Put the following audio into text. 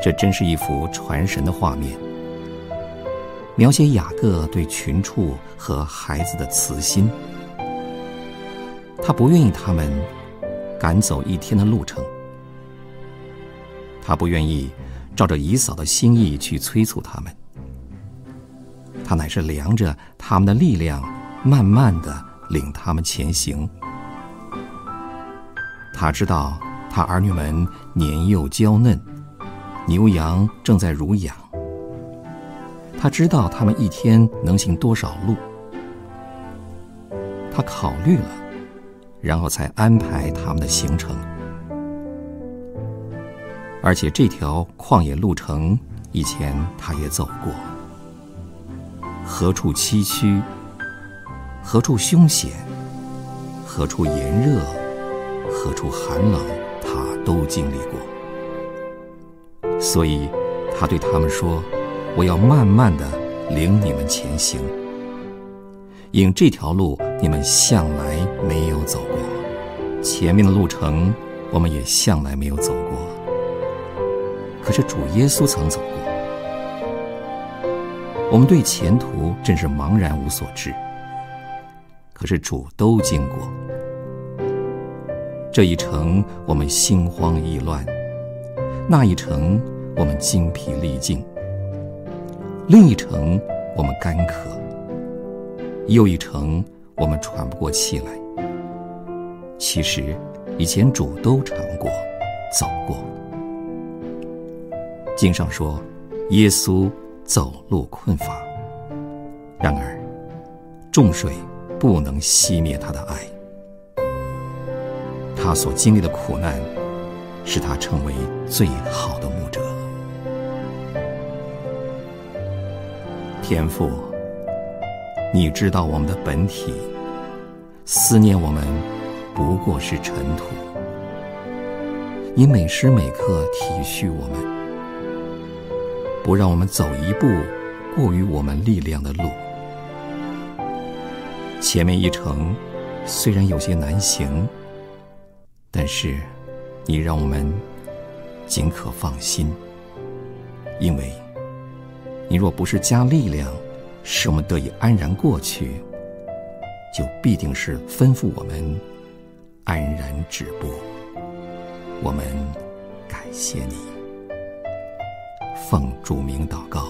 这真是一幅传神的画面，描写雅各对群畜和孩子的慈心。他不愿意他们赶走一天的路程，他不愿意照着姨嫂的心意去催促他们，他乃是量着他们的力量，慢慢的领他们前行。他知道他儿女们年幼娇嫩。牛羊正在乳养，他知道他们一天能行多少路，他考虑了，然后才安排他们的行程。而且这条旷野路程以前他也走过，何处崎岖，何处凶险，何处炎热，何处寒冷，他都经历过。所以，他对他们说：“我要慢慢的领你们前行，因这条路你们向来没有走过，前面的路程我们也向来没有走过。可是主耶稣曾走过，我们对前途真是茫然无所知。可是主都经过，这一程我们心慌意乱。”那一程，我们精疲力尽；另一程，我们干渴；又一程，我们喘不过气来。其实，以前主都尝过，走过。经上说，耶稣走路困乏，然而众水不能熄灭他的爱。他所经历的苦难。使他成为最好的牧者。天父，你知道我们的本体，思念我们不过是尘土。你每时每刻体恤我们，不让我们走一步过于我们力量的路。前面一程虽然有些难行，但是。你让我们尽可放心，因为你若不是加力量，使我们得以安然过去，就必定是吩咐我们安然止步。我们感谢你，奉主名祷告。